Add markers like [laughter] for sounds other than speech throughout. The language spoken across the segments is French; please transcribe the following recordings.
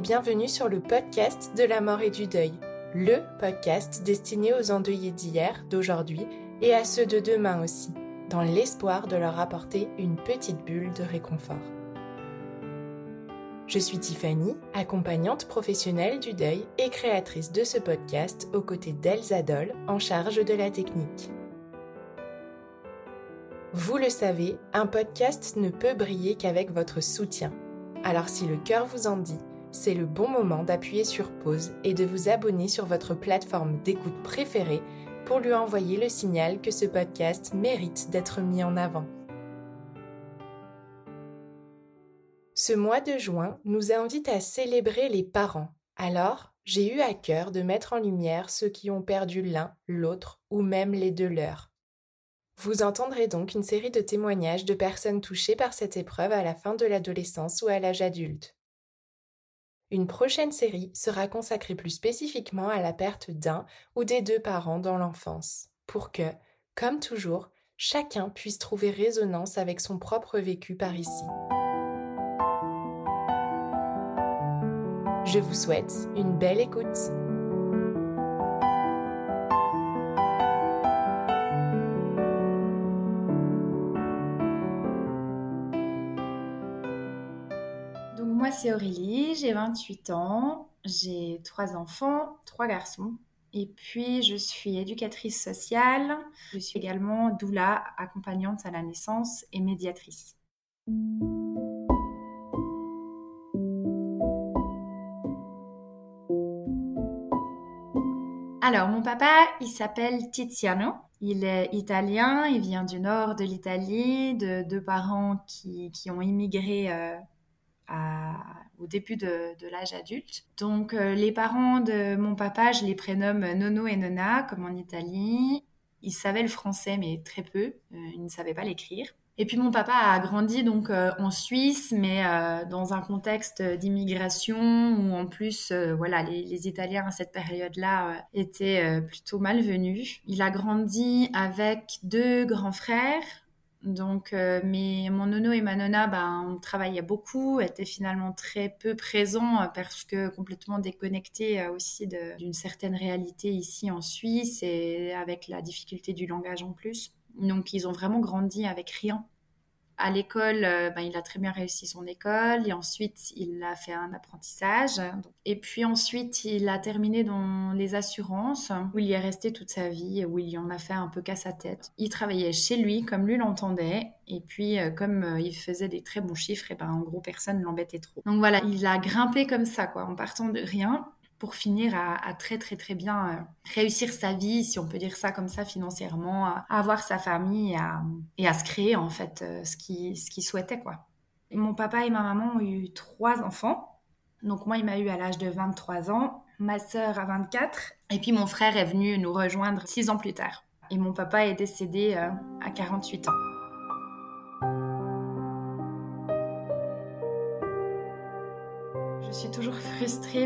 bienvenue sur le podcast de la mort et du deuil, le podcast destiné aux endeuillés d'hier, d'aujourd'hui et à ceux de demain aussi, dans l'espoir de leur apporter une petite bulle de réconfort. Je suis Tiffany, accompagnante professionnelle du deuil et créatrice de ce podcast aux côtés d'Elsa Doll en charge de la technique. Vous le savez, un podcast ne peut briller qu'avec votre soutien. Alors si le cœur vous en dit, c'est le bon moment d'appuyer sur pause et de vous abonner sur votre plateforme d'écoute préférée pour lui envoyer le signal que ce podcast mérite d'être mis en avant. Ce mois de juin nous invite à célébrer les parents. Alors, j'ai eu à cœur de mettre en lumière ceux qui ont perdu l'un, l'autre ou même les deux leurs. Vous entendrez donc une série de témoignages de personnes touchées par cette épreuve à la fin de l'adolescence ou à l'âge adulte. Une prochaine série sera consacrée plus spécifiquement à la perte d'un ou des deux parents dans l'enfance, pour que, comme toujours, chacun puisse trouver résonance avec son propre vécu par ici. Je vous souhaite une belle écoute. C'est Aurélie, j'ai 28 ans, j'ai trois enfants, trois garçons. Et puis, je suis éducatrice sociale. Je suis également doula, accompagnante à la naissance et médiatrice. Alors, mon papa, il s'appelle Tiziano. Il est italien, il vient du nord de l'Italie, de deux parents qui, ont immigré euh, au début de, l'âge adulte. Donc euh, les parents de mon papa, je les prénomme Nono et Nona, comme en Italie. Ils savaient le français, mais très peu. Euh, ils ne savaient pas l'écrire. Et puis mon papa a grandi donc euh, en Suisse, mais dans un contexte d'immigration où en plus, voilà, les, les, Italiens à cette période-là étaient plutôt malvenus. Il a grandi avec deux grands frères, donc, euh, mais mon nono et ma nonna, ben, on travaillait beaucoup, étaient finalement très peu présents euh, parce que complètement déconnectés euh, aussi d'une certaine réalité ici en Suisse et avec la difficulté du langage en plus. Donc, ils ont vraiment grandi avec rien à l'école, euh, ben, il a très bien réussi son école et ensuite il a fait un apprentissage. Et puis ensuite, il a terminé dans les assurances où il y est resté toute sa vie, où il y en a fait un peu qu'à sa tête. Il travaillait chez lui comme lui l'entendait et puis euh, comme euh, il faisait des très bons chiffres, et ben en gros personne ne l'embêtait trop. Donc voilà, il a grimpé comme ça quoi, en partant de rien pour finir à, très très très bien euh, réussir sa vie, si on peut dire ça comme ça financièrement, à, avoir sa famille et à, se créer en fait euh, ce qu'il ce souhaitait quoi. Mon papa et ma maman ont eu trois enfants. Donc moi, il m'a eu à l'âge de 23 ans, ma sœur à 24, et puis mon frère est venu nous rejoindre six ans plus tard. Et mon papa est décédé euh, à 48 ans.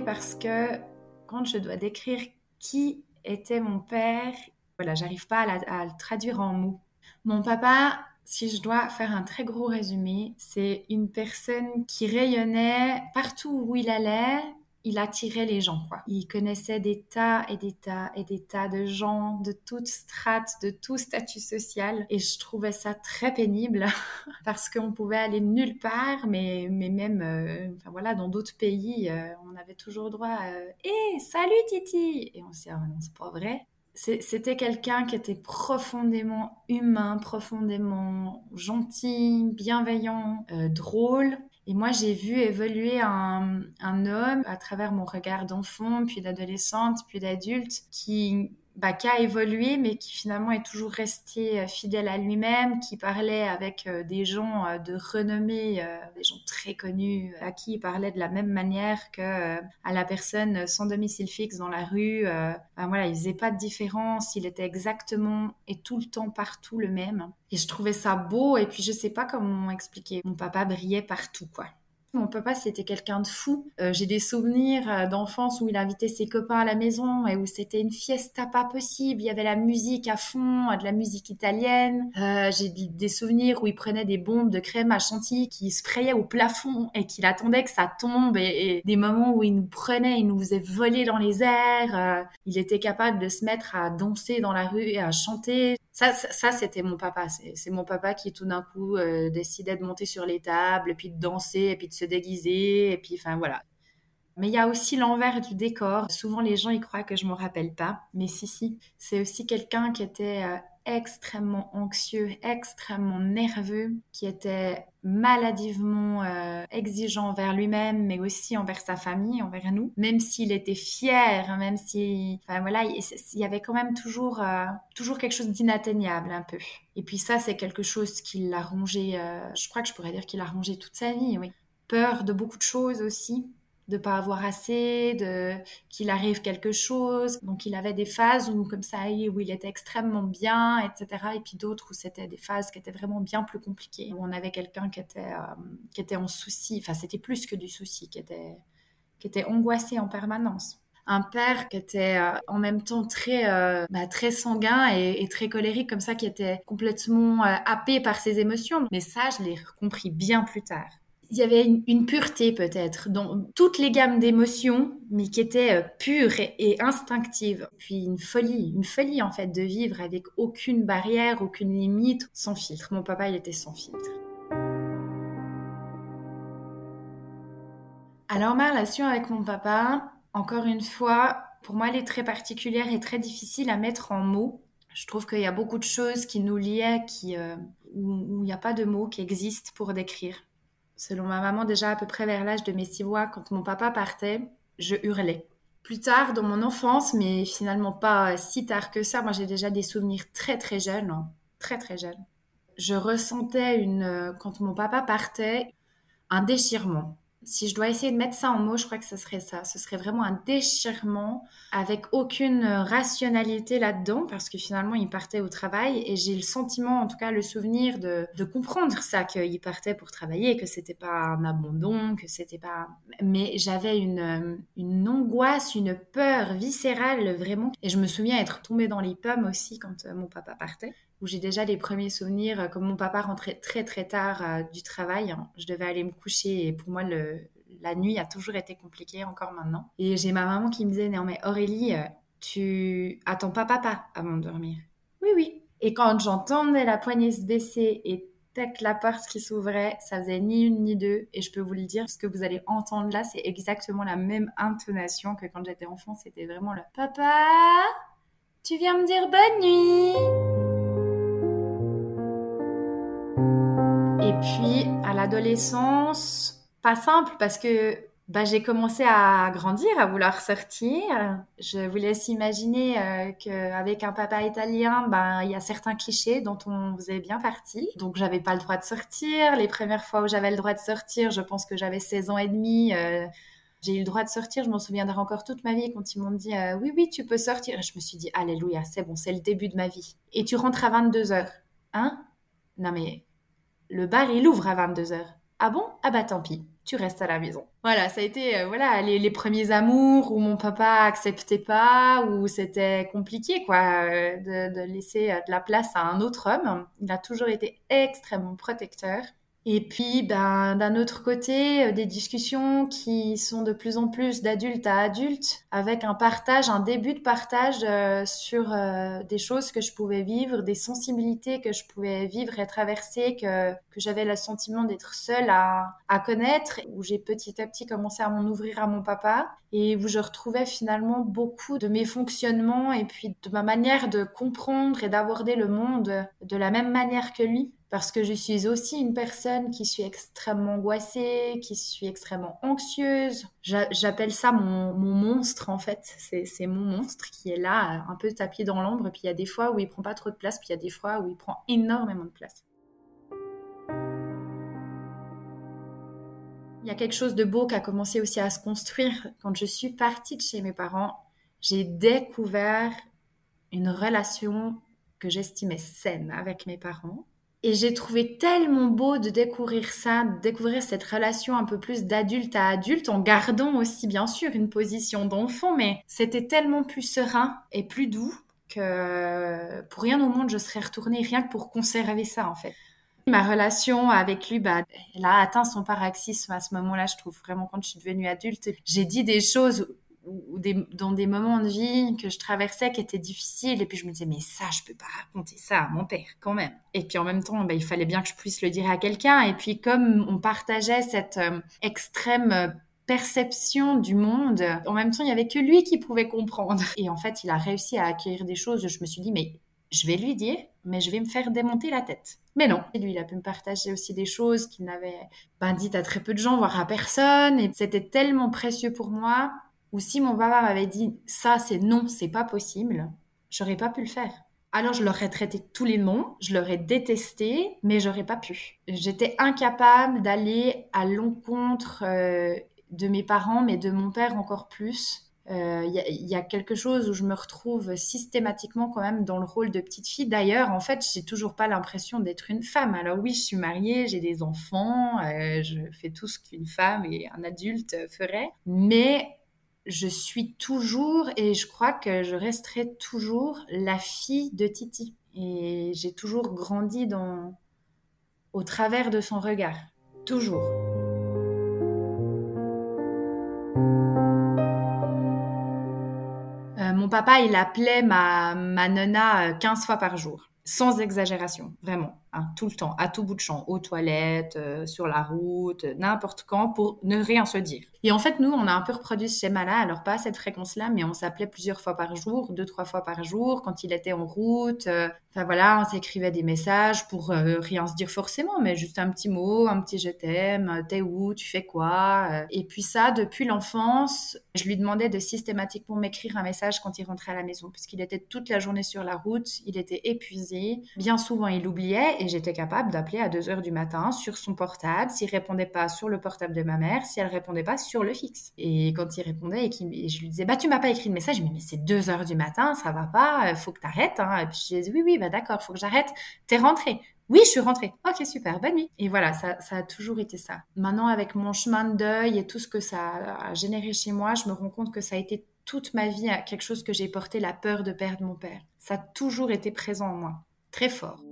Parce que quand je dois décrire qui était mon père, voilà, j'arrive pas à, le traduire en mots. Mon papa, si je dois faire un très gros résumé, c'est une personne qui rayonnait partout où il allait, il attirait les gens, quoi. Il connaissait des tas et des tas et des tas de gens de toutes strates, de tout statut social. Et je trouvais ça très pénible [laughs] parce qu'on pouvait aller nulle part, mais, mais même, euh, enfin voilà, dans d'autres pays, euh, on avait toujours droit à Hé, salut Titi Et on s'est dit, ah, non, c'est pas vrai. C'était quelqu'un qui était profondément humain, profondément gentil, bienveillant, euh, drôle, et moi, j'ai vu évoluer un, homme à travers mon regard d'enfant, puis d'adolescente, puis d'adulte, qui, bah, qui a évolué, mais qui finalement est toujours resté euh, fidèle à lui-même, qui parlait avec euh, des gens euh, de renommée, des gens très connus, à qui il parlait de la même manière que à la personne sans domicile fixe dans la rue. Ben voilà, il faisait pas de différence, il était exactement et tout le temps partout le même. Et je trouvais ça beau, et puis je sais pas comment expliquer. Mon papa brillait partout, quoi. Mon papa, c'était quelqu'un de fou. Euh, j'ai des souvenirs euh, d'enfance où il invitait ses copains à la maison et où c'était une fiesta pas possible. Il y avait la musique à fond, de la musique italienne. Euh, j'ai des souvenirs où il prenait des bombes de crème à chantilly qui sprayaient au plafond et qu'il attendait que ça tombe et, des moments où il nous prenait, il nous faisait voler dans les airs. il était capable de se mettre à danser dans la rue et à chanter. Ça, ça, c'était mon papa. C'est mon papa qui tout d'un coup décidait de monter sur les tables, puis de danser, puis de se déguiser, et puis enfin voilà. Mais il y a aussi l'envers du décor. Souvent les gens y croient que je me rappelle pas, mais si si, c'est aussi quelqu'un qui était euh, extrêmement anxieux, extrêmement nerveux, qui était maladivement euh, exigeant envers lui-même, mais aussi envers sa famille, envers nous. Même s'il était fier, même si, enfin voilà, il, y avait quand même toujours, euh, toujours quelque chose d'inatteignable un peu. Et puis ça, c'est quelque chose qui l'a rongé. je crois que je pourrais dire qu'il a rongé toute sa vie, oui peur de beaucoup de choses aussi, de pas avoir assez, de qu'il arrive quelque chose. Donc il avait des phases où comme ça où il était extrêmement bien, etc. Et puis d'autres où c'était des phases qui étaient vraiment bien plus compliquées, où on avait quelqu'un qui était euh, qui était en souci. Enfin c'était plus que du souci, qui était qui était angoissé en permanence un père qui était euh, en même temps très euh, bah, très sanguin et, très colérique comme ça qui était complètement happé par ses émotions mais ça je l'ai compris bien plus tard il y avait une, pureté peut-être dans toutes les gammes d'émotions, mais qui était euh, pure et, instinctive. Puis une folie, une folie en fait de vivre avec aucune barrière, aucune limite, sans filtre. Mon papa, il était sans filtre. Alors ma relation avec mon papa, encore une fois, pour moi, elle est très particulière et très difficile à mettre en mots. Je trouve qu'il y a beaucoup de choses qui nous liaient, qui, euh, où il n'y a pas de mots qui existent pour décrire. Selon ma maman, déjà à peu près vers l'âge de mes six mois, quand mon papa partait, je hurlais. Plus tard, dans mon enfance, mais finalement pas si tard que ça, moi j'ai déjà des souvenirs très très jeunes, hein. très très jeunes. Je ressentais une, quand mon papa partait, un déchirement si je dois essayer de mettre ça en mots, je crois que ce serait ça. Ce serait vraiment un déchirement avec aucune rationalité là-dedans parce que finalement, il partait au travail et j'ai le sentiment, en tout cas le souvenir de, comprendre ça, qu'il partait pour travailler, que c'était pas un abandon, que c'était pas... Mais j'avais une, une angoisse, une peur viscérale vraiment. Et je me souviens être tombée dans les pommes aussi quand euh, mon papa partait où j'ai déjà les premiers souvenirs, euh, comme mon papa rentrait très très tard euh, du travail, hein. je devais aller me coucher et pour moi la nuit a toujours été compliquée, encore maintenant. Et j'ai ma maman qui me disait, non mais Aurélie, euh, tu attends pas papa avant de dormir. Oui, oui. Et quand j'entendais la poignée se baisser et tac, la porte qui s'ouvrait, ça faisait ni une ni deux. Et je peux vous le dire, ce que vous allez entendre là, c'est exactement la même intonation que quand j'étais enfant. C'était vraiment le Papa, tu viens me dire bonne nuit puis à l'adolescence, pas simple parce que bah, j'ai commencé à grandir, à vouloir sortir. Je vous laisse imaginer euh, qu'avec un papa italien, bah, il y a certains clichés dont on faisait bien partie. Donc j'avais pas le droit de sortir. Les premières fois où j'avais le droit de sortir, je pense que j'avais 16 ans et demi. Euh, j'ai eu le droit de sortir, je m'en souviendrai encore toute ma vie quand ils m'ont dit euh, oui, oui, tu peux sortir. Et je me suis dit, alléluia, c'est bon, c'est le début de ma vie. Et tu rentres à 22 heures. Hein? Non mais le bar il ouvre à 22h. Ah bon? Ah bah tant pis, tu restes à la maison. Voilà, ça a été euh, voilà les, premiers amours où mon papa acceptait pas, où c'était compliqué quoi euh, de, laisser euh, de la place à un autre homme. Il a toujours été extrêmement protecteur. Et puis, ben, d'un autre côté, euh, des discussions qui sont de plus en plus d'adulte à adulte, avec un partage, un début de partage euh, sur euh, des choses que je pouvais vivre, des sensibilités que je pouvais vivre et traverser, que, que j'avais le sentiment d'être seule à, à connaître, où j'ai petit à petit commencé à m'en ouvrir à mon papa, et où je retrouvais finalement beaucoup de mes fonctionnements et puis de ma manière de comprendre et d'aborder le monde de la même manière que lui parce que je suis aussi une personne qui suis extrêmement angoissée, qui suis extrêmement anxieuse. J'appelle ça mon, monstre en fait. C'est mon monstre qui est là, un peu tapis dans l'ombre. Puis il y a des fois où il prend pas trop de place, puis il y a des fois où il prend énormément de place. Il y a quelque chose de beau qui a commencé aussi à se construire. Quand je suis partie de chez mes parents, j'ai découvert une relation que j'estimais saine avec mes parents et j'ai trouvé tellement beau de découvrir ça, de découvrir cette relation un peu plus d'adulte à adulte, en gardant aussi bien sûr une position d'enfant, mais c'était tellement plus serein et plus doux que pour rien au monde je serais retournée, rien que pour conserver ça en fait. Ma relation avec lui, bah, elle a atteint son paroxysme à ce moment-là, je trouve vraiment quand je suis devenue adulte. J'ai dit des choses ou dans des moments de vie que je traversais qui étaient difficiles. Et puis je me disais, mais ça, je peux pas raconter ça à mon père quand même. Et puis en même temps, bah, il fallait bien que je puisse le dire à quelqu'un. Et puis comme on partageait cette euh, extrême euh, perception du monde, en même temps, il y avait que lui qui pouvait comprendre. Et en fait, il a réussi à acquérir des choses. Je me suis dit, mais je vais lui dire, mais je vais me faire démonter la tête. Mais non. Et lui, il a pu me partager aussi des choses qu'il n'avait pas dites à très peu de gens, voire à personne. Et c'était tellement précieux pour moi ou si mon papa m'avait dit ça c'est non, c'est pas possible, j'aurais pas pu le faire. Alors je l'aurais traité tous les noms, je l'aurais détesté, mais j'aurais pas pu. J'étais incapable d'aller à l'encontre euh, de mes parents, mais de mon père encore plus. Il euh, y, a quelque chose où je me retrouve systématiquement quand même dans le rôle de petite fille. D'ailleurs, en fait, j'ai toujours pas l'impression d'être une femme. Alors oui, je suis mariée, j'ai des enfants, euh, je fais tout ce qu'une femme et un adulte ferait, mais je suis toujours et je crois que je resterai toujours la fille de Titi. Et j'ai toujours grandi dans, au travers de son regard. Toujours. Euh, mon papa, il appelait ma, ma nonna 15 fois par jour. Sans exagération, vraiment. Hein, tout le temps, à tout bout de champ, aux toilettes, euh, sur la route, n'importe quand, pour ne rien se dire. Et en fait, nous, on a un peu reproduit ce schéma-là, alors pas à cette fréquence-là, mais on s'appelait plusieurs fois par jour, deux, trois fois par jour, quand il était en route. Euh, enfin voilà, on s'écrivait des messages pour euh, rien se dire forcément, mais juste un petit mot, un petit je t'aime, t'es où, tu fais quoi. et puis ça, depuis l'enfance, je lui demandais de systématiquement m'écrire un message quand il rentrait à la maison, puisqu'il était toute la journée sur la route, il était épuisé. Bien souvent, il oubliait et j'étais capable d'appeler à 2 heures du matin sur son portable, s'il répondait pas sur le portable de ma mère, si elle répondait pas sur le fixe. Et quand il répondait et, qu je lui disais, bah tu m'as pas écrit de message, mais, mais c'est 2 heures du matin, ça va pas, faut que t'arrêtes. Hein. Et puis je disais, oui, oui, bah d'accord, faut que j'arrête. T'es rentrée. Oui, je suis rentrée. Ok, super, bonne nuit. Et voilà, ça, ça, a toujours été ça. Maintenant, avec mon chemin de deuil et tout ce que ça a généré chez moi, je me rends compte que ça a été toute ma vie quelque chose que j'ai porté, la peur de perdre mon père. Ça a toujours été présent en moi, très fort.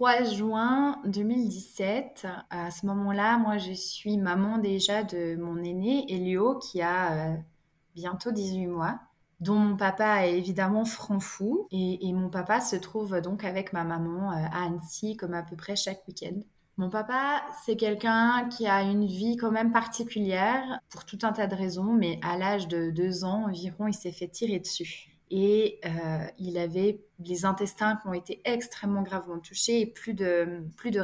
3 juin 2017, à ce moment-là, moi je suis maman déjà de mon aîné Elio qui a euh, bientôt 18 mois dont mon papa est évidemment franc fou. Et, mon papa se trouve donc avec ma maman euh, à Annecy comme à peu près chaque week-end. Mon papa, c'est quelqu'un qui a une vie quand même particulière pour tout un tas de raisons, mais à l'âge de deux ans environ, il s'est fait tirer dessus. Et euh, il avait les intestins qui ont été extrêmement gravement touchés et plus de, plus de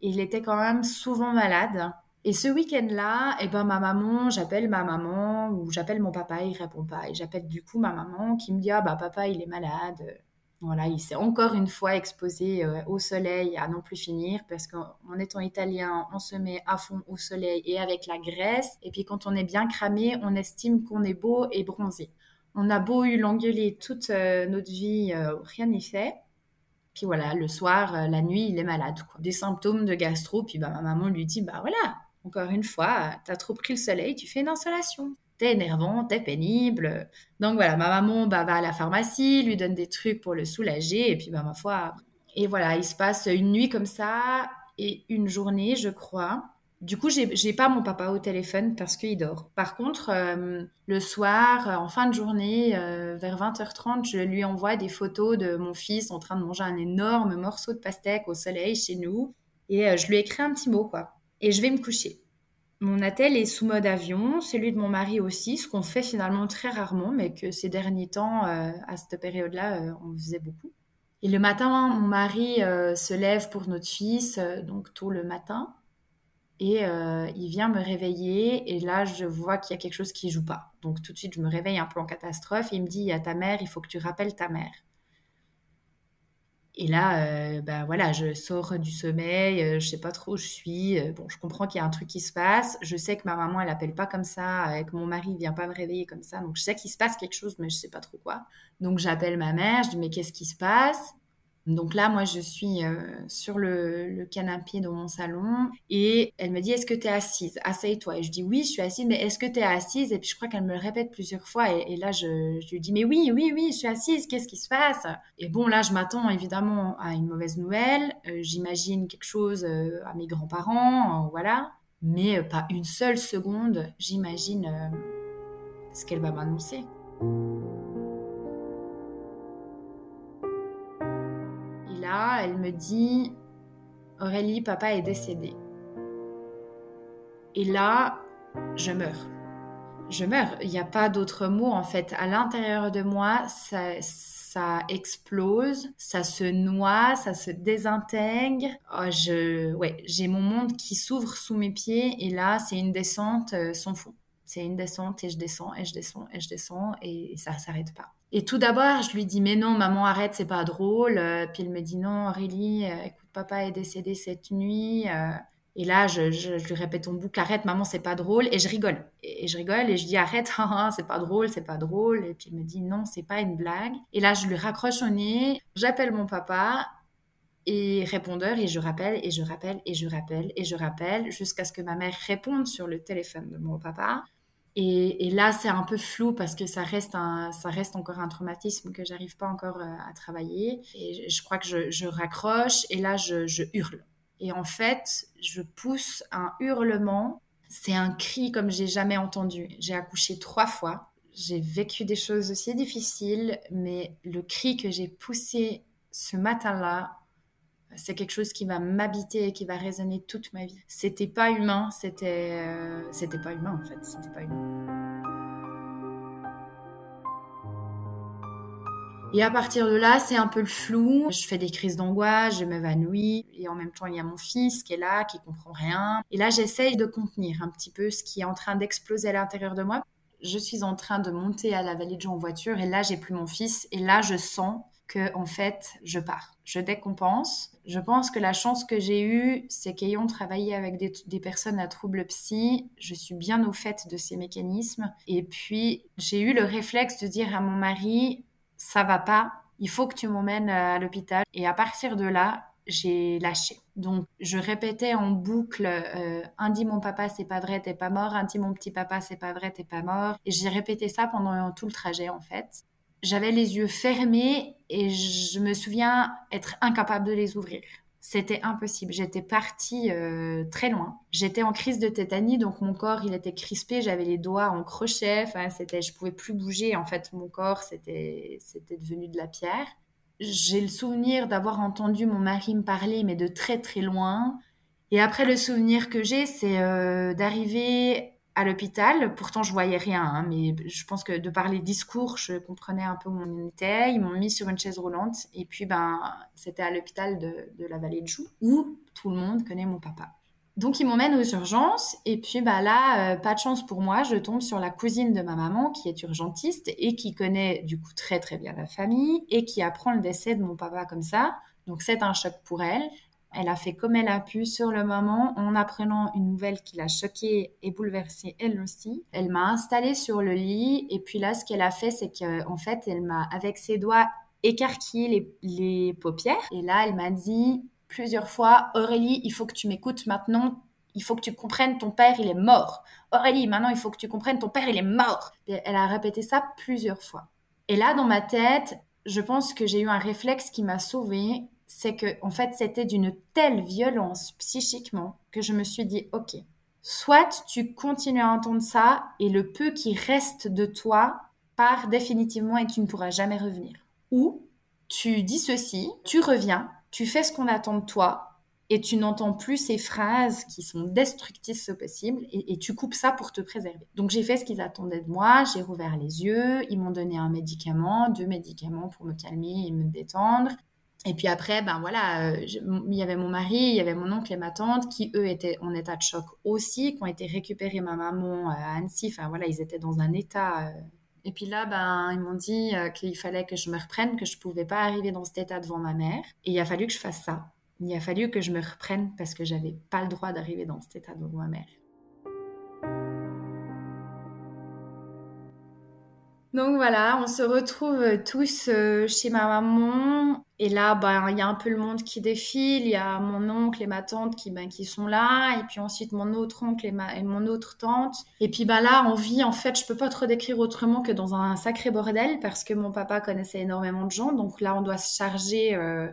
il était quand même souvent malade. Et ce week-end-là, eh ben, ma maman, j'appelle ma maman ou j'appelle mon papa, il répond pas. Et j'appelle du coup ma maman qui me dit Ah, bah, papa, il est malade. Voilà, il s'est encore une fois exposé euh, au soleil à non plus finir parce qu'en étant italien, on se met à fond au soleil et avec la graisse. Et puis quand on est bien cramé, on estime qu'on est beau et bronzé. On a beau eu l'engueuler toute euh, notre vie, euh, rien n'y fait. Puis voilà, le soir, la nuit, il est malade. Des symptômes de gastro. Puis bah, ma maman lui dit, bah voilà, encore une fois, t'as trop pris le soleil, tu fais une insolation t'es énervant, t'es pénible. Donc voilà, ma maman bah, va à la pharmacie, lui donne des trucs pour le soulager, et puis bah, ma foi. Et voilà, il se passe une nuit comme ça, et une journée, je crois. Du coup, j'ai pas mon papa au téléphone parce qu'il dort. Par contre, euh, le soir, en fin de journée, euh, vers 20h30, je lui envoie des photos de mon fils en train de manger un énorme morceau de pastèque au soleil chez nous. Et euh, je lui écris un petit mot, quoi. Et je vais me coucher. Mon attel est sous mode avion, celui de mon mari aussi, ce qu'on fait finalement très rarement, mais que ces derniers temps, à cette période-là, on faisait beaucoup. Et le matin, mon mari se lève pour notre fils, donc tôt le matin. Et euh, il vient me réveiller et là, je vois qu'il y a quelque chose qui joue pas. Donc tout de suite, je me réveille un peu en catastrophe il me dit, il y a ta mère, il faut que tu rappelles ta mère. Et là, euh, ben voilà, je sors du sommeil, euh, je sais pas trop où je suis. bon, je comprends qu'il y a un truc qui se passe. Je sais que ma maman, elle appelle pas comme ça, que mon mari vient pas me réveiller comme ça. Donc je sais qu'il se passe quelque chose, mais je sais pas trop quoi. Donc j'appelle ma mère, je dis mais qu'est-ce qui se passe? Donc là, moi, je suis euh, sur le, canapé dans mon salon et elle me dit Est-ce que tu es assise? Asseye-toi. Et je dis Oui, je suis assise, mais est-ce que tu es assise? Et puis je crois qu'elle me le répète plusieurs fois. Et, là, je, lui dis Mais oui, oui, oui, je suis assise, qu'est-ce qui se passe? Et bon, là, je m'attends évidemment à une mauvaise nouvelle. Euh, j'imagine quelque chose euh, à mes grands-parents, voilà. Mais pas une seule seconde, j'imagine ce qu'elle va m'annoncer. Elle me dit Aurélie, papa est décédé. Et là, je meurs. Je meurs. Il n'y a pas d'autre mot en fait. À l'intérieur de moi, ça, ça explose, ça se noie, ça se désintègre. Oh, je, ouais, j'ai mon monde qui s'ouvre sous mes pieds et là, c'est une descente euh, sans fond. C'est une descente et je descends et je descends et je descends et ça s'arrête pas. Et tout d'abord, je lui dis mais non, maman arrête, c'est pas drôle. Euh, puis elle me dit non, Aurélie, euh, écoute, papa est décédé cette nuit. Euh. et là, je, je, lui répète en boucle arrête, maman, c'est pas drôle. Et je rigole. Et, je rigole et je dis arrête, [laughs] c'est pas drôle, c'est pas drôle. Et puis il me dit non, c'est pas une blague. Et là, je lui raccroche au nez, j'appelle mon papa et répondeur et je rappelle et je rappelle et je rappelle et je rappelle jusqu'à ce que ma mère réponde sur le téléphone de mon papa. Et, là, c'est un peu flou parce que ça reste, un, ça reste encore un traumatisme que j'arrive pas encore euh, à travailler. Et je, crois que je, raccroche et là, je, je, hurle. Et en fait, je pousse un hurlement. C'est un cri comme j'ai jamais entendu. J'ai accouché trois fois. J'ai vécu des choses aussi difficiles, mais le cri que j'ai poussé ce matin-là, c'est quelque chose qui va m'habiter et qui va résonner toute ma vie. C'était pas humain, c'était euh, c'était pas humain en fait, c'était pas humain. Et à partir de là, c'est un peu le flou. Je fais des crises d'angoisse, je m'évanouis. Et en même temps, il y a mon fils qui est là, qui comprend rien. Et là, j'essaye de contenir un petit peu ce qui est en train d'exploser à l'intérieur de moi. Je suis en train de monter à la vallée de Jean en voiture et là, j'ai plus mon fils. Et là, je sens que en fait, je pars. Je décompense. Je pense que la chance que j'ai eue, c'est qu'ayant travaillé avec des, personnes à troubles psy, je suis bien au fait de ces mécanismes. Et puis, j'ai eu le réflexe de dire à mon mari, ça va pas, il faut que tu m'emmènes à l'hôpital. Et à partir de là, j'ai lâché. Donc, je répétais en boucle euh, un dit mon papa, c'est pas vrai, t'es pas mort. Un dit mon petit papa, c'est pas vrai, t'es pas mort. Et j'ai répété ça pendant tout le trajet, en fait j'avais les yeux fermés et je me souviens être incapable de les ouvrir. C'était impossible. J'étais partie euh, très loin. J'étais en crise de tétanie, donc mon corps il était crispé. J'avais les doigts en crochet. Enfin, c'était, je pouvais plus bouger. En fait, mon corps c'était, c'était devenu de la pierre. J'ai le souvenir d'avoir entendu mon mari me parler, mais de très très loin. Et après, le souvenir que j'ai, c'est euh, d'arriver à l'hôpital. Pourtant, je voyais rien, hein, mais je pense que de par les discours, je comprenais un peu où on était. Ils m'ont mis sur une chaise roulante et puis ben, c'était à l'hôpital de, la Vallée de Joux où tout le monde connaît mon papa. Donc ils m'emmènent aux urgences et puis bah là, euh, pas de chance pour moi, je tombe sur la cousine de ma maman qui est urgentiste et qui connaît du coup très très bien la famille et qui apprend le décès de mon papa comme ça. Donc c'est un choc pour elle. Elle a fait comme elle a pu sur le moment en apprenant une nouvelle qui l'a choquée et bouleversée elle aussi. Elle m'a installée sur le lit et puis là ce qu'elle a fait c'est qu'en fait elle m'a avec ses doigts écarquillé les, paupières et là elle m'a dit plusieurs fois Aurélie il faut que tu m'écoutes maintenant il faut que tu comprennes, ton père, il est mort. Aurélie, maintenant, il faut que tu comprennes, ton père, il est mort. elle a répété ça plusieurs fois. Et là, dans ma tête, je pense que j'ai eu un réflexe qui m'a sauvée. C'est que, en fait, c'était d'une telle violence psychiquement que je me suis dit, OK, soit tu continues à entendre ça et le peu qui reste de toi part définitivement et tu ne pourras jamais revenir. Ou tu dis ceci, tu reviens, tu fais ce qu'on attend de toi, et tu n'entends plus ces phrases qui sont destructrices au possible et, tu coupes ça pour te préserver. Donc j'ai fait ce qu'ils attendaient de moi, j'ai rouvert les yeux, ils m'ont donné un médicament, deux médicaments pour me calmer et me détendre. Et puis après, ben voilà, euh, il y avait mon mari, il y avait mon oncle et ma tante qui, eux, étaient en état de choc aussi, qui ont été récupérés ma maman euh, à Annecy. Enfin voilà, ils étaient dans un état. Euh. Et puis là, ben, ils m'ont dit qu'il fallait que je me reprenne, que je ne pouvais pas arriver dans cet état devant ma mère. Et il a fallu que je fasse ça il a fallu que je me reprenne parce que j'avais pas le droit d'arriver dans cet état devant ma mère. Donc voilà, on se retrouve tous euh, chez ma maman. Et là, ben, il y a un peu le monde qui défile. Il y a mon oncle et ma tante qui, ben, qui sont là. Et puis ensuite, mon autre oncle et, ma, et mon autre tante. Et puis ben, là, on vit, en fait, je peux pas trop décrire autrement que dans un sacré bordel parce que mon papa connaissait énormément de gens. Donc là, on doit se charger euh,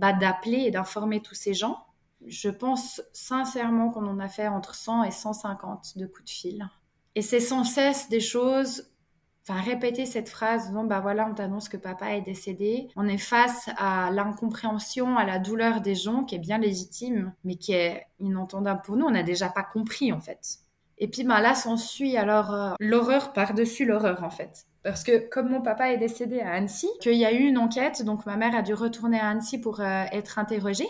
bah, d'appeler et d'informer tous ces gens. Je pense sincèrement qu'on en a fait entre 100 et 150 de coups de fil. Et c'est sans cesse des choses, enfin répéter cette phrase, non, bah voilà, on t'annonce que papa est décédé. On est face à l'incompréhension, à la douleur des gens qui est bien légitime, mais qui est inentendable pour nous. On n'a déjà pas compris en fait. Et puis bah, là s'ensuit alors euh, l'horreur par-dessus l'horreur en fait. Parce que comme mon papa est décédé à Annecy, qu'il y a eu une enquête, donc ma mère a dû retourner à Annecy pour euh, être interrogée.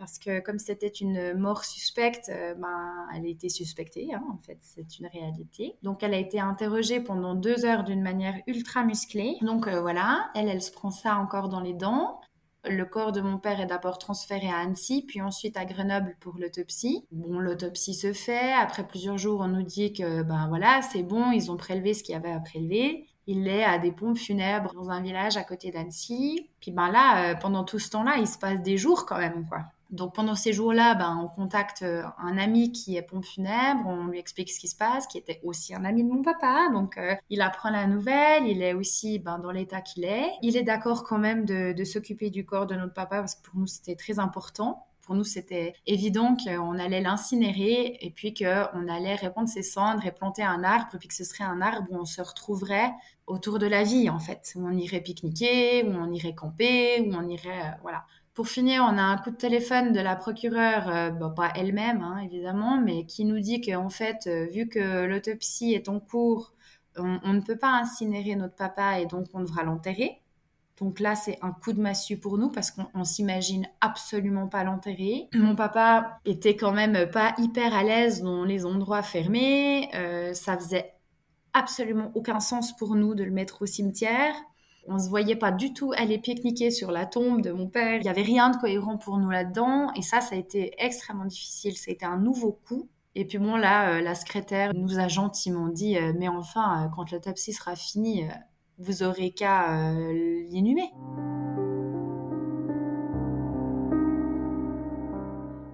Parce que comme c'était une mort suspecte, euh, ben, elle a été suspectée, hein, en fait, c'est une réalité. Donc elle a été interrogée pendant deux heures d'une manière ultra musclée. Donc euh, voilà, elle, elle se prend ça encore dans les dents. Le corps de mon père est d'abord transféré à Annecy, puis ensuite à Grenoble pour l'autopsie. Bon, l'autopsie se fait. Après plusieurs jours, on nous dit que ben voilà, c'est bon, ils ont prélevé ce qu'il y avait à prélever il est à des pompes funèbres dans un village à côté d'Annecy. Puis ben là, euh, pendant tout ce temps-là, il se passe des jours quand même, quoi. Donc pendant ces jours-là, ben, on contacte euh, un ami qui est pompe funèbre, on lui explique ce qui se passe, qui était aussi un ami de mon papa. Donc euh, il apprend la nouvelle, il est aussi ben, dans l'état qu'il est. Il est d'accord quand même de, s'occuper du corps de notre papa parce que pour nous c'était très important pour nous, c'était évident qu'on allait l'incinérer et puis qu'on allait répandre ses cendres et planter un arbre, puis que ce serait un arbre où on se retrouverait autour de la vie, en fait, où on irait pique-niquer, où on irait camper, où on irait, euh, voilà. Pour finir, on a un coup de téléphone de la procureure, euh, pas elle-même hein, évidemment, mais qui nous dit qu'en fait, euh, vu que l'autopsie est en cours, on, ne peut pas incinérer notre papa et donc on devra l'enterrer. Donc là, c'est un coup de massue pour nous parce qu'on s'imagine absolument pas l'enterrer. Mon papa était quand même pas hyper à l'aise dans les endroits fermés. Euh, ça faisait absolument aucun sens pour nous de le mettre au cimetière. On se voyait pas du tout aller pique-niquer sur la tombe de mon père. Il y avait rien de cohérent pour nous là-dedans. Et ça, ça a été extrêmement difficile. Ça a été un nouveau coup. Et puis bon, là, euh, la secrétaire nous a gentiment dit, euh, mais enfin, quand l'autopsie sera finie, vous aurez qu'à euh, l'inhumer.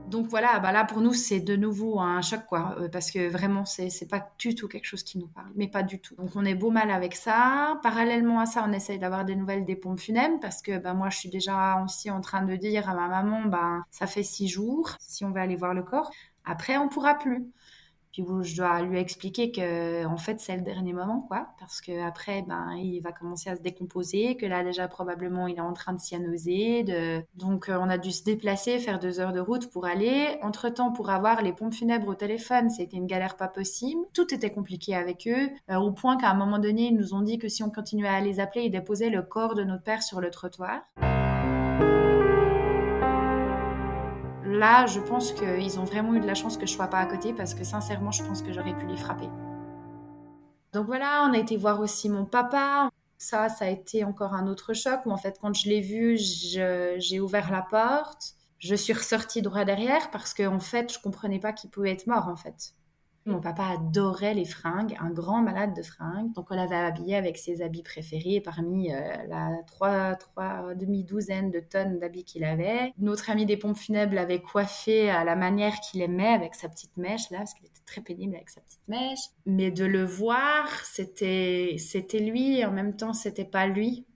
Donc voilà, bah là pour nous c'est de nouveau un choc quoi, euh, parce que vraiment c'est pas du tout quelque chose qui nous parle, mais pas du tout. Donc on est beau mal avec ça. Parallèlement à ça, on essaye d'avoir des nouvelles des pompes funèbres parce que bah moi je suis déjà aussi en train de dire à ma maman bah ça fait six jours si on va aller voir le corps. Après on pourra plus où je dois lui expliquer que en fait c'est le dernier moment quoi. Parce que après ben il va commencer à se décomposer que là déjà probablement il est en train de cyanoser de... donc euh, on a dû se déplacer faire deux heures de route pour aller. Entre temps pour avoir les pompes funèbres au téléphone c'était une galère pas possible. Tout était compliqué avec eux euh, au point qu'à un moment donné ils nous ont dit que si on continuait à les appeler ils déposaient le corps de notre père sur le trottoir là, je pense qu'ils ont vraiment eu de la chance que je sois pas à côté parce que sincèrement, je pense que j'aurais pu les frapper. Donc voilà, on a été voir aussi mon papa. Ça, ça a été encore un autre choc où en fait, quand je l'ai vu, j'ai ouvert la porte. Je suis ressortie droit derrière parce qu'en en fait, je comprenais pas qu'il pouvait être mort en fait. Mon papa adorait les fringues, un grand malade de fringues. Donc on l'avait habillé avec ses habits préférés parmi euh, la trois, trois demi-douzaine de tonnes d'habits qu'il avait. Notre ami des pompes funèbres l'avait coiffé à la manière qu'il aimait avec sa petite mèche là, parce qu'il était très pénible avec sa petite mèche. Mais de le voir, c'était c'était lui et en même temps c'était pas lui.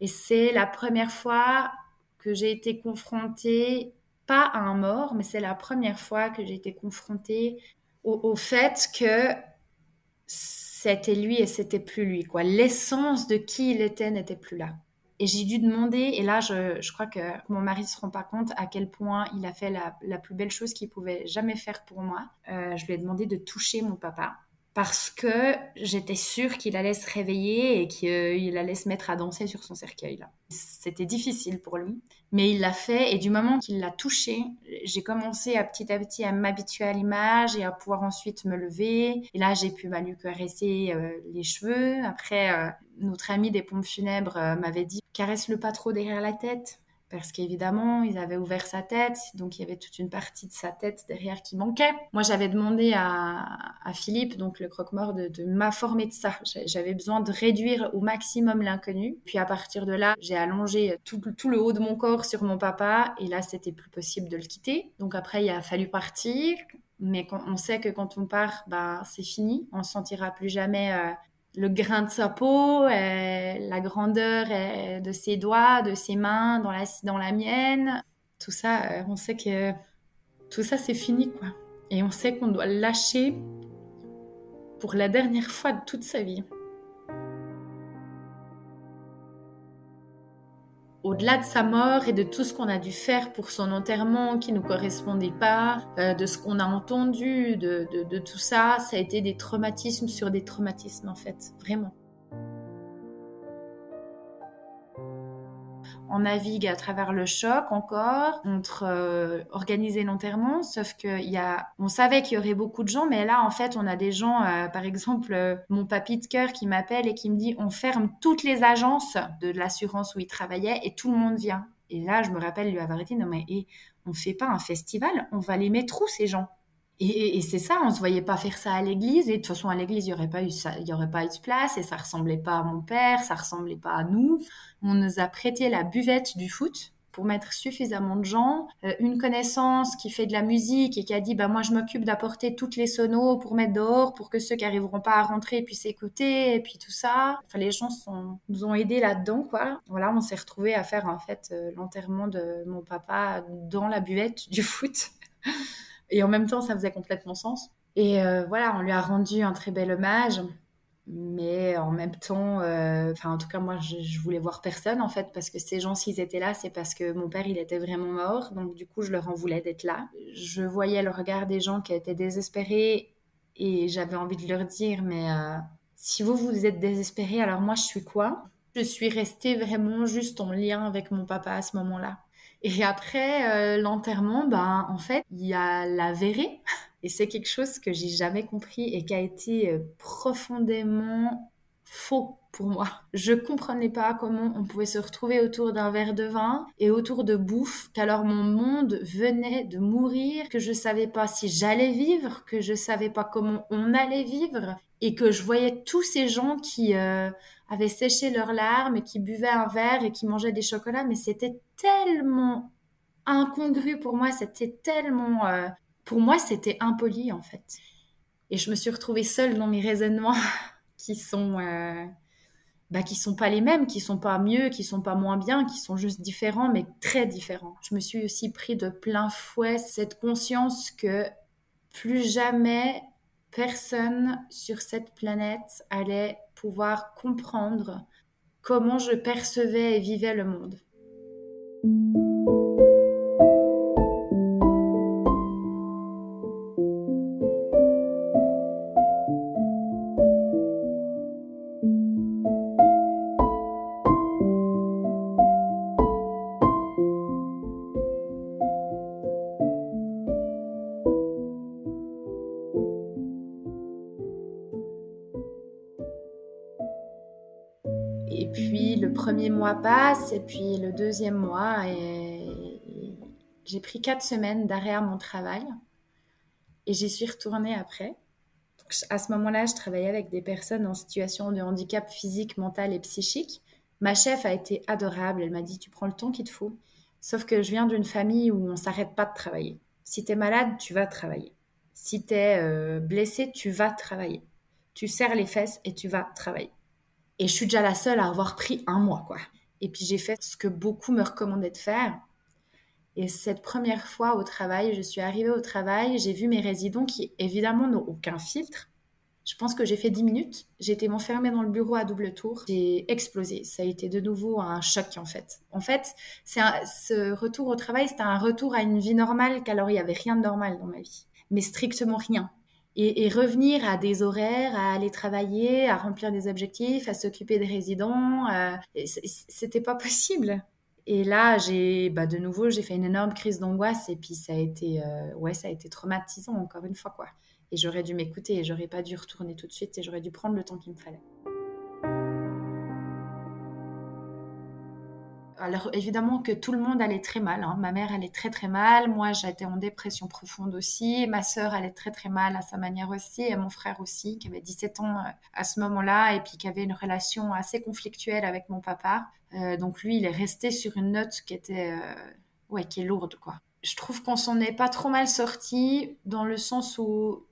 Et c'est la première fois que j'ai été confrontée pas à un mort, mais c'est la première fois que j'ai été confrontée au, fait que c'était lui et c'était plus lui. quoi. L'essence de qui il était n'était plus là. Et j'ai dû demander, et là je, je, crois que mon mari ne se rend pas compte à quel point il a fait la, la plus belle chose qu'il pouvait jamais faire pour moi. Euh, je lui ai demandé de toucher mon papa parce que j'étais sûre qu'il allait se réveiller et qu'il allait se mettre à danser sur son cercueil. C'était difficile pour lui, mais il l'a fait et du moment qu'il l'a touché, j'ai commencé à petit à petit à m'habituer à l'image et à pouvoir ensuite me lever. Et là, j'ai pu bah, lui caresser euh, les cheveux. Après, euh, notre ami des pompes funèbres euh, m'avait dit caresse-le pas trop derrière la tête parce qu'évidemment, ils avaient ouvert sa tête, donc il y avait toute une partie de sa tête derrière qui manquait. Moi, j'avais demandé à, Philippe, donc le croque-mort, de, m'informer de ça. J'avais besoin de réduire au maximum l'inconnu. Puis à partir de là, j'ai allongé tout, le haut de mon corps sur mon papa, et là, c'était plus possible de le quitter. Donc après, il a fallu partir. Mais on sait que quand on part, bah, c'est fini. On ne sentira plus jamais euh, le grain de sa peau, euh, la grandeur euh, de ses doigts, de ses mains dans la, mienne. Tout ça, euh, on sait que tout ça, c'est fini, quoi. Et on sait qu'on doit lâcher pour la dernière fois de toute sa vie. Au-delà de sa mort et de tout ce qu'on a dû faire pour son enterrement qui ne correspondait pas, euh, de ce qu'on a entendu, de, de, tout ça, ça a été des traumatismes sur des traumatismes en fait, vraiment. On navigue à travers le choc encore entre euh, organiser l'enterrement, sauf que y a, on savait qu'il y aurait beaucoup de gens, mais là en fait on a des gens, euh, par exemple euh, mon papy de cœur qui m'appelle et qui me dit on ferme toutes les agences de l'assurance où il travaillait et tout le monde vient. Et là je me rappelle lui avoir dit non mais et, on fait pas un festival, on va les mettre où ces gens? Et, c'est ça, on se voyait pas faire ça à l'église. Et de toute façon, à l'église, il y aurait pas eu il y aurait pas eu de place. Et ça ressemblait pas à mon père, ça ressemblait pas à nous. On nous a prêté la buvette du foot pour mettre suffisamment de gens. Euh, une connaissance qui fait de la musique et qui a dit, bah moi, je m'occupe d'apporter toutes les sonos pour mettre dehors, pour que ceux qui arriveront pas à rentrer puissent écouter, et puis tout ça. Enfin, les gens nous ont aidés là-dedans, quoi. Voilà, on s'est retrouvés à faire en fait euh, l'enterrement de mon papa dans la buvette du foot. [laughs] Et en même temps, ça faisait complètement sens. Et euh, voilà, on lui a rendu un très bel hommage. Mais en même temps, euh, enfin, en tout cas, moi, je, voulais voir personne, en fait, parce que ces gens, s'ils étaient là, c'est parce que mon père, il était vraiment mort. Donc, du coup, je leur en voulais d'être là. Je voyais le regard des gens qui étaient désespérés et j'avais envie de leur dire, mais euh, si vous, vous êtes désespérés, alors moi, je suis quoi? Je suis restée vraiment juste en lien avec mon papa à ce moment-là. Et après euh, l'enterrement, ben en fait, il y a la verrée. Et c'est quelque chose que j'ai jamais compris et qui a été euh, profondément faux pour moi. Je comprenais pas comment on pouvait se retrouver autour d'un verre de vin et autour de bouffe, qu'alors mon monde venait de mourir, que je savais pas si j'allais vivre, que je savais pas comment on allait vivre et que je voyais tous ces gens qui euh, avaient séché leurs larmes et qui buvaient un verre et qui mangeaient des chocolats, mais c'était tellement incongru pour moi, c'était tellement... Euh, pour moi, c'était impoli en fait. Et je me suis retrouvée seule dans mes raisonnements [laughs] qui sont... Euh, bah, qui sont pas les mêmes, qui sont pas mieux, qui sont pas moins bien, qui sont juste différents, mais très différents. Je me suis aussi pris de plein fouet cette conscience que plus jamais personne sur cette planète allait pouvoir comprendre comment je percevais et vivais le monde. Passe et puis le deuxième mois, et, j'ai pris quatre semaines d'arrêt à mon travail et j'y suis retournée après. À ce moment-là, je travaillais avec des personnes en situation de handicap physique, mental et psychique. Ma chef a été adorable. Elle m'a dit Tu prends le temps qu'il te faut. Sauf que je viens d'une famille où on s'arrête pas de travailler. Si tu es malade, tu vas travailler. Si tu es euh, blessé, tu vas travailler. Tu serres les fesses et tu vas travailler. Et je suis déjà la seule à avoir pris un mois, quoi. Et puis j'ai fait ce que beaucoup me recommandaient de faire. Et cette première fois au travail, je suis arrivée au travail, j'ai vu mes résidents qui évidemment n'ont aucun filtre. Je pense que j'ai fait 10 minutes. J'ai été m'enfermer dans le bureau à double tour. J'ai explosé. Ça a été de nouveau un choc en fait. En fait, c'est ce retour au travail, c'était un retour à une vie normale qu'alors il n'y avait rien de normal dans ma vie. Mais strictement rien. Et, revenir à des horaires, à aller travailler, à remplir des objectifs, à s'occuper des résidents, euh, c'était pas possible. Et là, j'ai, bah, de nouveau, j'ai fait une énorme crise d'angoisse et puis ça a été, euh, ouais, ça a été traumatisant encore une fois, quoi. Et j'aurais dû m'écouter et j'aurais pas dû retourner tout de suite et j'aurais dû prendre le temps qu'il me fallait. Alors évidemment que tout le monde allait très mal. Hein. Ma mère allait très très mal. Moi j'étais en dépression profonde aussi. Ma sœur allait très très mal à sa manière aussi. Et mon frère aussi qui avait 17 ans euh, à ce moment-là et puis qui avait une relation assez conflictuelle avec mon papa. Euh, donc lui il est resté sur une note qui était euh, ouais qui est lourde quoi. Je trouve qu'on s'en est pas trop mal sorti dans le sens où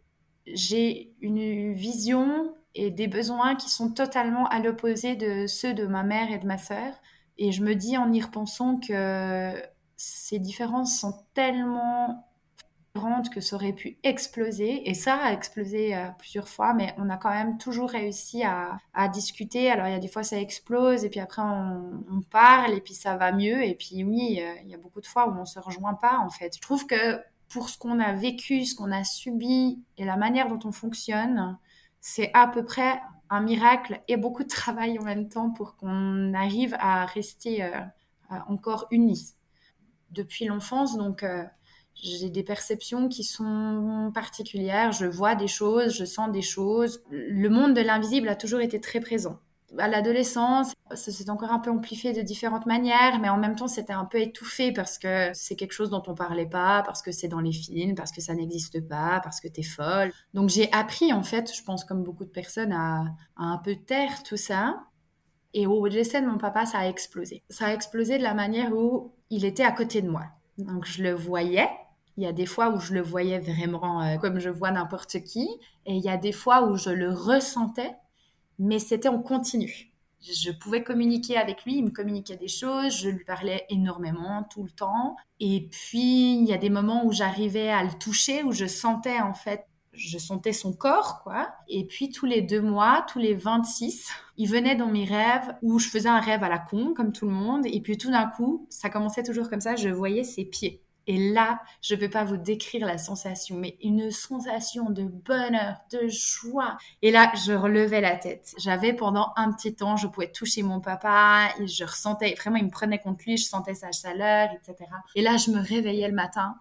j'ai une vision et des besoins qui sont totalement à l'opposé de ceux de ma mère et de ma sœur. Et je me dis en y repensant que ces différences sont tellement grandes que ça aurait pu exploser. Et ça a explosé euh, plusieurs fois, mais on a quand même toujours réussi à, discuter. Alors il y a des fois ça explose, et puis après on, parle, et puis ça va mieux. Et puis oui, il y a beaucoup de fois où on se rejoint pas en fait. Je trouve que pour ce qu'on a vécu, ce qu'on a subi et la manière dont on fonctionne, c'est à peu près un miracle et beaucoup de travail en même temps pour qu'on arrive à rester euh, encore unis. Depuis l'enfance, donc, euh, j'ai des perceptions qui sont particulières. Je vois des choses, je sens des choses. Le monde de l'invisible a toujours été très présent à l'adolescence, ça s'est encore un peu amplifié de différentes manières, mais en même temps, c'était un peu étouffé parce que c'est quelque chose dont on parlait pas, parce que c'est dans les films, parce que ça n'existe pas, parce que tu es folle. Donc j'ai appris, en fait, je pense comme beaucoup de personnes, à, un peu taire tout ça. Et au l'essai de mon papa, ça a explosé. Ça a explosé de la manière où il était à côté de moi. Donc je le voyais, il y a des fois où je le voyais vraiment euh, comme je vois n'importe qui, et il y a des fois où je le ressentais mais c'était en continu. Je pouvais communiquer avec lui, il me communiquait des choses, je lui parlais énormément tout le temps. Et puis, il y a des moments où j'arrivais à le toucher, où je sentais en fait, je sentais son corps, quoi. Et puis, tous les deux mois, tous les 26, il venait dans mes rêves où je faisais un rêve à la con, comme tout le monde. Et puis, tout d'un coup, ça commençait toujours comme ça, je voyais ses pieds. Et là, je ne peux pas vous décrire la sensation, mais une sensation de bonheur, de joie. Et là, je relevais la tête. J'avais pendant un petit temps, je pouvais toucher mon papa, et je ressentais, vraiment, il me prenait contre lui, je sentais sa chaleur, etc. Et là, je me réveillais le matin.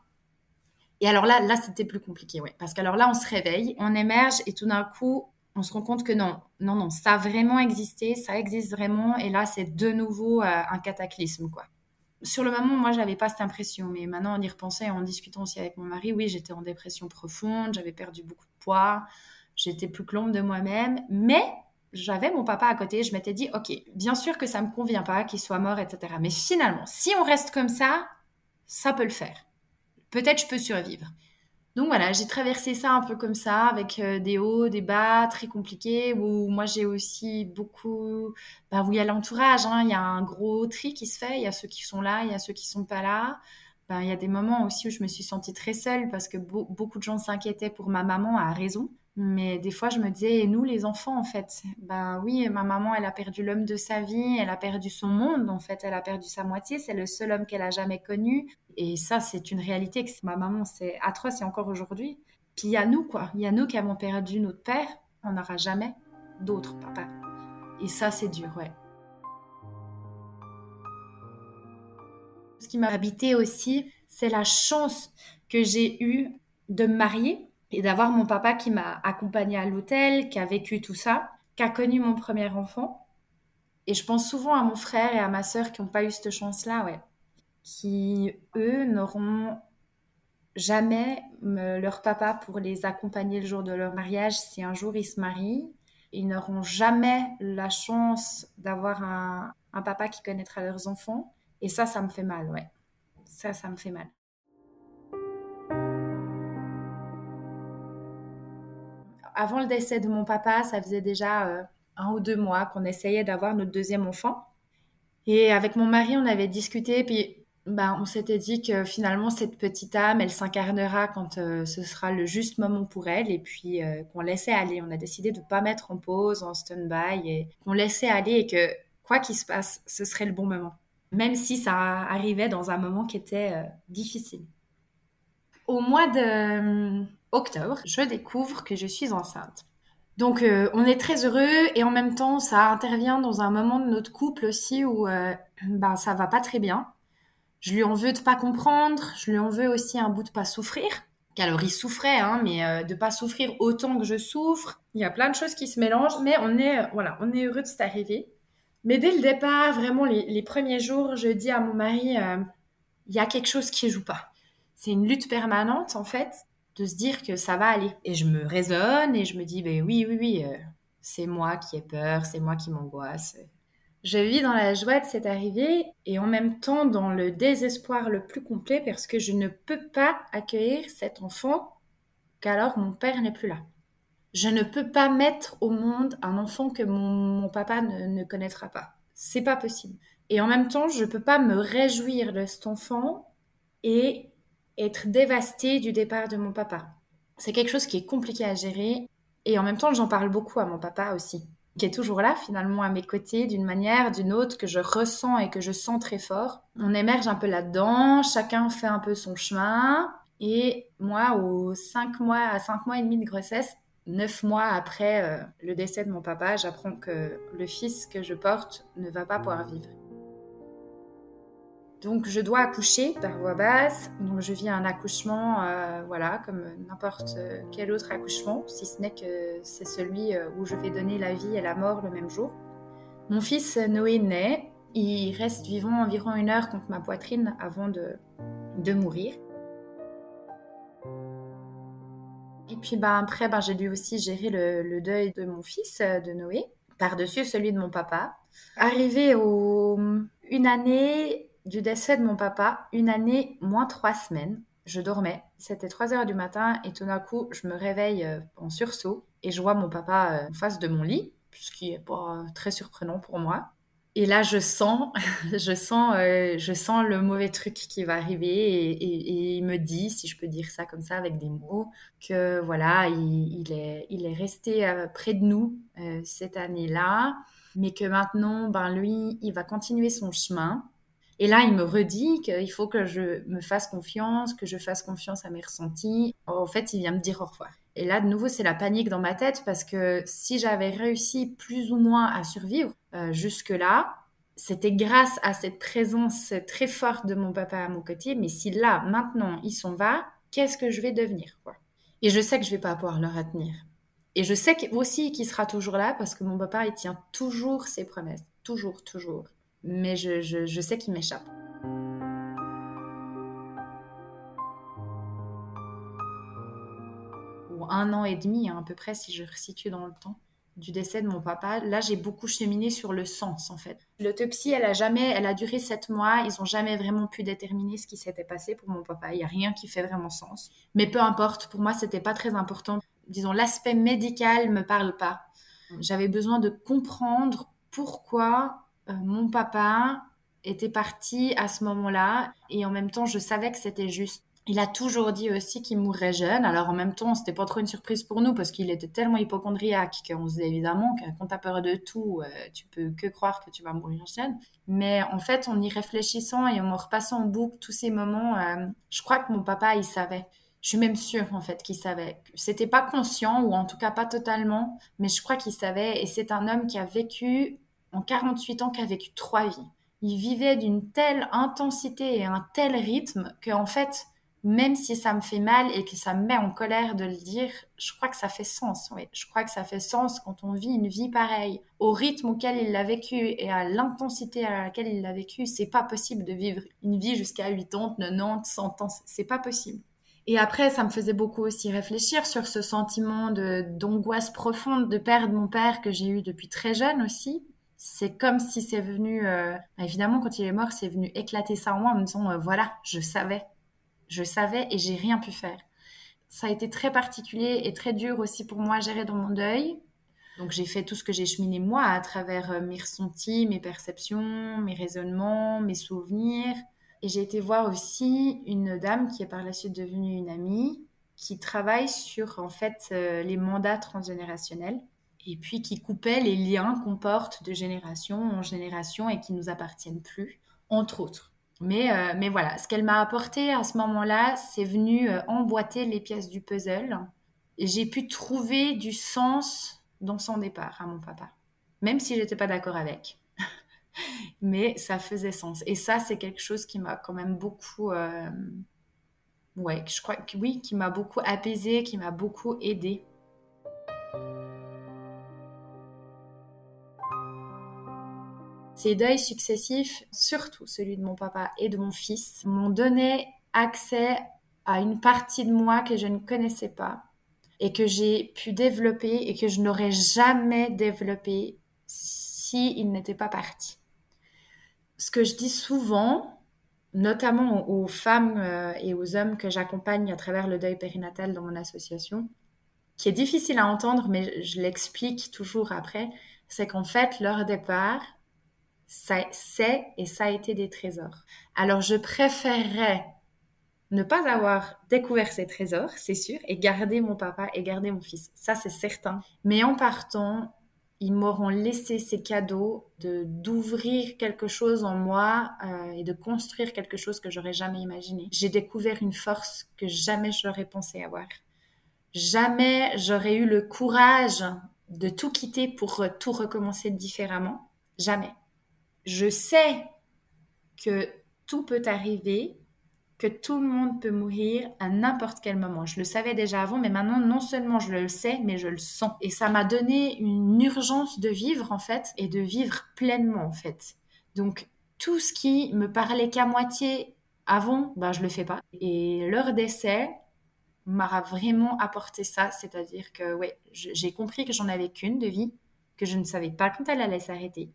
Et alors là, là, c'était plus compliqué, ouais. Parce qu'alors là, on se réveille, on émerge, et tout d'un coup, on se rend compte que non, non, non, ça a vraiment existé, ça existe vraiment, et là, c'est de nouveau euh, un cataclysme, quoi sur le moment, moi, j'avais pas cette impression, mais maintenant, en y repensant en discutant aussi avec mon mari, oui, j'étais en dépression profonde, j'avais perdu beaucoup de poids, j'étais plus que l'ombre de moi-même, mais j'avais mon papa à côté, je m'étais dit, ok, bien sûr que ça me convient pas qu'il soit mort, etc. Mais finalement, si on reste comme ça, ça peut le faire. Peut-être je peux survivre. Donc voilà, j'ai traversé ça un peu comme ça, avec euh, des hauts, des bas très compliqués, où moi j'ai aussi beaucoup, bah, où il y a l'entourage, hein. il y a un gros tri qui se fait, il y a ceux qui sont là, il y a ceux qui sont pas là. Ben, il y a des moments aussi où je me suis sentie très seule parce que beaucoup de gens s'inquiétaient pour ma maman à raison. Mais des fois, je me disais, et nous, les enfants, en fait, ben oui, ma maman, elle a perdu l'homme de sa vie, elle a perdu son monde, en fait, elle a perdu sa moitié, c'est le seul homme qu'elle a jamais connu. Et ça, c'est une réalité que ma maman, c'est atroce et encore aujourd'hui. Puis il y a nous, quoi. Il y a nous qui avons perdu notre père, on n'aura jamais d'autre papa. Et ça, c'est dur, ouais. Ce qui m'a habité aussi, c'est la chance que j'ai eue de me marier et d'avoir mon papa qui m'a accompagné à l'hôtel, qui a vécu tout ça, qui a connu mon premier enfant. Et je pense souvent à mon frère et à ma sœur qui n'ont pas eu cette chance-là, ouais. Qui, eux, n'auront jamais leur papa pour les accompagner le jour de leur mariage si un jour ils se marient. Ils n'auront jamais la chance d'avoir un, un papa qui connaîtra leurs enfants. Et ça, ça me fait mal, ouais. Ça, ça me fait mal. Avant le décès de mon papa, ça faisait déjà euh, un ou deux mois qu'on essayait d'avoir notre deuxième enfant. Et avec mon mari, on avait discuté, puis ben, on s'était dit que finalement, cette petite âme, elle s'incarnera quand euh, ce sera le juste moment pour elle, et puis euh, qu'on laissait aller. On a décidé de ne pas mettre en pause, en stand-by, et qu'on laissait aller, et que quoi qu'il se passe, ce serait le bon moment. Même si ça arrivait dans un moment qui était difficile. Au mois d'octobre, je découvre que je suis enceinte. Donc on est très heureux et en même temps ça intervient dans un moment de notre couple aussi où ben, ça va pas très bien je lui en veux de pas comprendre, je lui en veux aussi un bout de pas souffrir. Alors il souffrait, hein, mais euh, de pas souffrir autant que je souffre. Il y a plein de choses qui se mélangent, mais on est, euh, voilà, on est heureux de cet arrivé. Mais dès le départ, vraiment les, premiers jours, je dis à mon mari, euh, il y a quelque chose qui joue pas. C'est une lutte permanente en fait, de se dire que ça va aller. Et je me raisonne et je me dis, ben oui, oui, oui, c'est moi qui ai peur, c'est moi qui m'angoisse. Je vis dans la joie de cette arrivée et en même temps dans le désespoir le plus complet parce que je ne peux pas accueillir cet enfant qu'alors mon père n'est plus là. Je ne peux pas mettre au monde un enfant que mon, papa ne, connaîtra pas. C'est pas possible. Et en même temps, je ne peux pas me réjouir de cet enfant et être dévastée du départ de mon papa. C'est quelque chose qui est compliqué à gérer et en même temps, j'en parle beaucoup à mon papa aussi qui est toujours là finalement à mes côtés d'une manière, d'une autre, que je ressens et que je sens très fort. On émerge un peu là-dedans, chacun fait un peu son chemin. Et moi, aux 5 mois, à 5 mois et demi de grossesse, 9 mois après euh, le décès de mon papa, j'apprends que le fils que je porte ne va pas pouvoir vivre. Donc je dois accoucher par voie basse. Donc je vis un accouchement, euh, voilà, comme n'importe quel autre accouchement, si ce n'est que c'est celui euh, où je vais donner la vie et la mort le même jour. Mon fils Noé naît. Il reste vivant environ une heure contre ma poitrine avant de, de mourir. Et puis ben, après, ben, j'ai dû aussi gérer le, le, deuil de mon fils, euh, de Noé, par-dessus celui de mon papa. Arrivé au une année du décès de mon papa, une année moins trois semaines. Je dormais, c'était 3 heures du matin et tout d'un coup, je me réveille euh, en sursaut et je vois mon papa euh, en face de mon lit, ce qui est pas très surprenant pour moi. Et là, je sens, [laughs] je sens, euh, je sens le mauvais truc qui va arriver et, il me dit, si je peux dire ça comme ça avec des mots, que voilà, il est resté près de nous cette année-là, mais que maintenant, ben lui, il va continuer son chemin et là, il me redit qu'il faut que je me fasse confiance, que je fasse confiance à mes ressentis. En fait, il vient me dire au revoir. Et là, de nouveau, c'est la panique dans ma tête parce que si j'avais réussi plus ou moins à survivre euh, jusque-là, c'était grâce à cette présence très forte de mon papa à mon côté. Mais si là, maintenant, il s'en va, qu'est-ce que je vais devenir Et je sais que je vais pas pouvoir le retenir. Et je sais aussi qu'il sera toujours là parce que mon papa, il tient toujours ses promesses. Toujours, toujours mais je, sais qu'il m'échappe. Ou un an et demi hein, à peu près, si je resitue dans le temps du décès de mon papa. Là, j'ai beaucoup cheminé sur le sens, en fait. L'autopsie, elle a jamais, elle a duré sept mois. Ils ont jamais vraiment pu déterminer ce qui s'était passé pour mon papa. Il y a rien qui fait vraiment sens. Mais peu importe. Pour moi, c'était pas très important. Disons, l'aspect médical me parle pas. J'avais besoin de comprendre pourquoi mon papa était parti à ce moment-là et en même temps, je savais que c'était juste. Il a toujours dit aussi qu'il mourrait jeune. Alors en même temps, c'était pas trop une surprise pour nous parce qu'il était tellement hypochondriaque qu'on se disait évidemment que quand t'as peur de tout, euh, tu peux que croire que tu vas mourir jeune. Mais en fait, en y réfléchissant et en me repassant en boucle tous ces moments, euh, je crois que mon papa, il savait. Je suis même sûre en fait qu'il savait. C'était pas conscient ou en tout cas pas totalement, mais je crois qu'il savait. Et c'est un homme qui a vécu en 48 ans qui a vécu trois vies. Il vivait d'une telle intensité et un tel rythme que en fait, même si ça me fait mal et que ça me met en colère de le dire, je crois que ça fait sens. Oui, je crois que ça fait sens quand on vit une vie pareille, au rythme auquel il l'a vécu et à l'intensité à laquelle il l'a vécu. C'est pas possible de vivre une vie jusqu'à 80, 90, 100 ans. C'est pas possible. Et après, ça me faisait beaucoup aussi réfléchir sur ce sentiment d'angoisse profonde de perdre mon père que j'ai eu depuis très jeune aussi. C'est comme si c'est venu, euh, évidemment, quand il est mort, c'est venu éclater ça en moi en me disant, euh, voilà, je savais, je savais et j'ai rien pu faire. Ça a été très particulier et très dur aussi pour moi à gérer dans mon deuil. Donc j'ai fait tout ce que j'ai cheminé moi à travers euh, mes ressentis, mes perceptions, mes raisonnements, mes souvenirs. Et j'ai été voir aussi une dame qui est par la suite devenue une amie, qui travaille sur en fait les mandats transgénérationnels et puis qui coupait les liens qu'on porte de génération en génération et qui nous appartiennent plus, entre autres. Mais, euh, voilà, ce qu'elle m'a apporté à ce moment-là, c'est venu emboîter les pièces du puzzle. Et j'ai pu trouver du sens dans son départ à mon papa, même si j'étais pas d'accord avec. [laughs] Mais ça faisait sens. Et ça, c'est quelque chose qui m'a quand même beaucoup, euh, ouais, je crois oui, qui m'a beaucoup apaisé, qui m'a beaucoup aidé. Ces deuils successifs, surtout celui de mon papa et de mon fils, m'ont donné accès à une partie de moi que je ne connaissais pas, et que j'ai pu développer et que je n'aurais jamais développé s'il il n'était pas parti. Ce que je dis souvent, notamment aux femmes euh, et aux hommes que j'accompagne à travers le deuil périnatal dans mon association, qui est difficile à entendre, mais je l'explique toujours après, c'est qu'en fait, leur départ, c'est et ça a été des trésors. Alors, je préférerais ne pas avoir découvert ces trésors, c'est sûr, et garder mon papa et garder mon fils. Ça, c'est certain. Mais en partant, ils m'auront laissé ces cadeaux de d'ouvrir quelque chose en moi euh, et de construire quelque chose que j'aurais jamais imaginé. J'ai découvert une force que jamais j'aurais pensé avoir. Jamais j'aurais eu le courage de tout quitter pour tout recommencer différemment. Jamais. Je sais que tout peut arriver que tout le monde peut mourir à n'importe quel moment. Je le savais déjà avant, mais maintenant, non seulement je le sais, mais je le sens. Et ça m'a donné une urgence de vivre, en fait, et de vivre pleinement, en fait. Donc, tout ce qui me parlait qu'à moitié avant, ben, je le fais pas. Et leur décès m'a vraiment apporté ça, c'est-à-dire que, ouais, j'ai compris que j'en avais qu'une de vie, que je ne savais pas quand elle allait s'arrêter,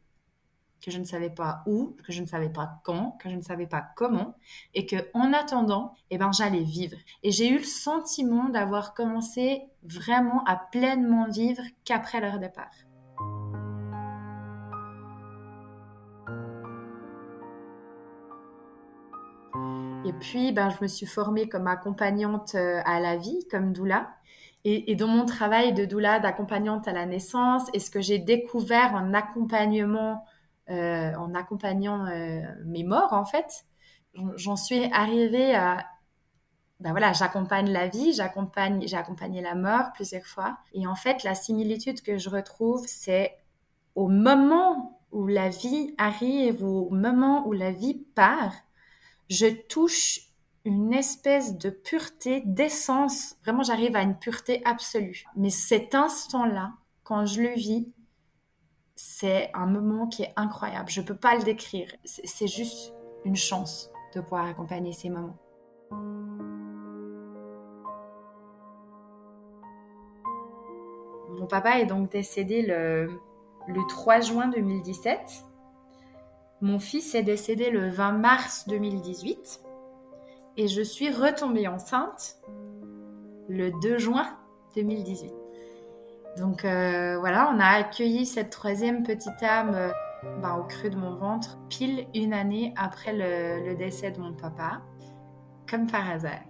que je ne savais pas où, que je ne savais pas quand, que je ne savais pas comment, et que en attendant, eh ben j'allais vivre. Et j'ai eu le sentiment d'avoir commencé vraiment à pleinement vivre qu'après leur départ. Et puis, ben, je me suis formée comme accompagnante euh, à la vie, comme doula. Et, et dans mon travail de doula, d'accompagnante à la naissance, et ce que j'ai découvert en accompagnement en accompagnant euh, mes morts, en fait, j'en suis arrivée à ben voilà, j'accompagne la vie, j'accompagne, j'ai accompagné la mort plusieurs fois. Et en fait, la similitude que je retrouve, c'est au moment où la vie arrive, au moment où la vie part, je touche une espèce de pureté, d'essence. Vraiment, j'arrive à une pureté absolue. Mais cet instant-là, quand je le vis, c'est un moment qui est incroyable. Je ne peux pas le décrire. C'est juste une chance de pouvoir accompagner ces moments. Mon papa est donc décédé le, le 3 juin 2017. Mon fils est décédé le 20 mars 2018. Et je suis retombée enceinte le 2 juin 2018. Donc euh, voilà, on a accueilli cette troisième petite âme euh, ben, au creux de mon ventre, pile une année après le décès de mon papa, comme par hasard.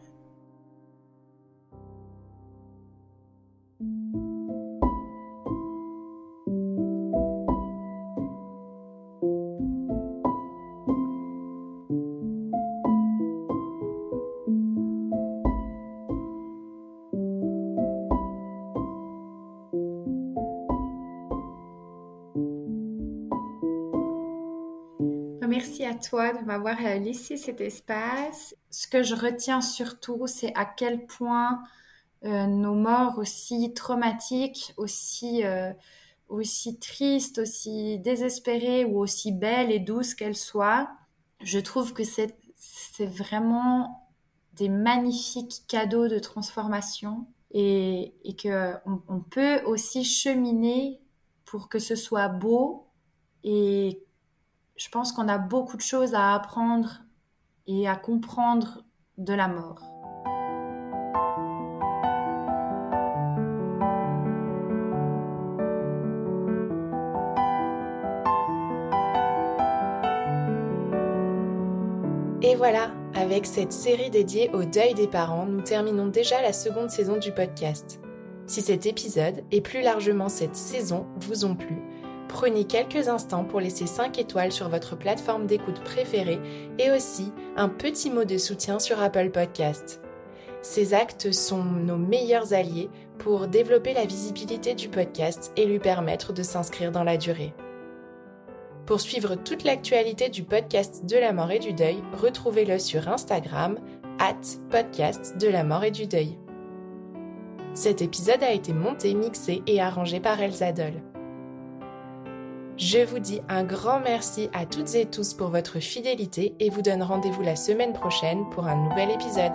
De m'avoir laissé cet espace. Ce que je retiens surtout, c'est à quel point euh, nos morts aussi traumatiques, aussi, euh, aussi tristes, aussi désespérées ou aussi belles et douces qu'elles soient, je trouve que c'est vraiment des magnifiques cadeaux de transformation et, et qu'on on peut aussi cheminer pour que ce soit beau. Et je pense qu'on a beaucoup de choses à apprendre et à comprendre de la mort. Et voilà, avec cette série dédiée au deuil des parents, nous terminons déjà la seconde saison du podcast. Si cet épisode, et plus largement cette saison, vous ont plu, prenez quelques instants pour laisser 5 étoiles sur votre plateforme d'écoute préférée et aussi un petit mot de soutien sur Apple Podcast. Ces actes sont nos meilleurs alliés pour développer la visibilité du podcast et lui permettre de s'inscrire dans la durée. Pour suivre toute l'actualité du podcast de la mort et du deuil, retrouvez-le sur Instagram, at podcast de la mort et du deuil. Cet épisode a été monté, mixé et arrangé par Elsa Doll. Je vous dis un grand merci à toutes et tous pour votre fidélité et vous donne rendez-vous la semaine prochaine pour un nouvel épisode.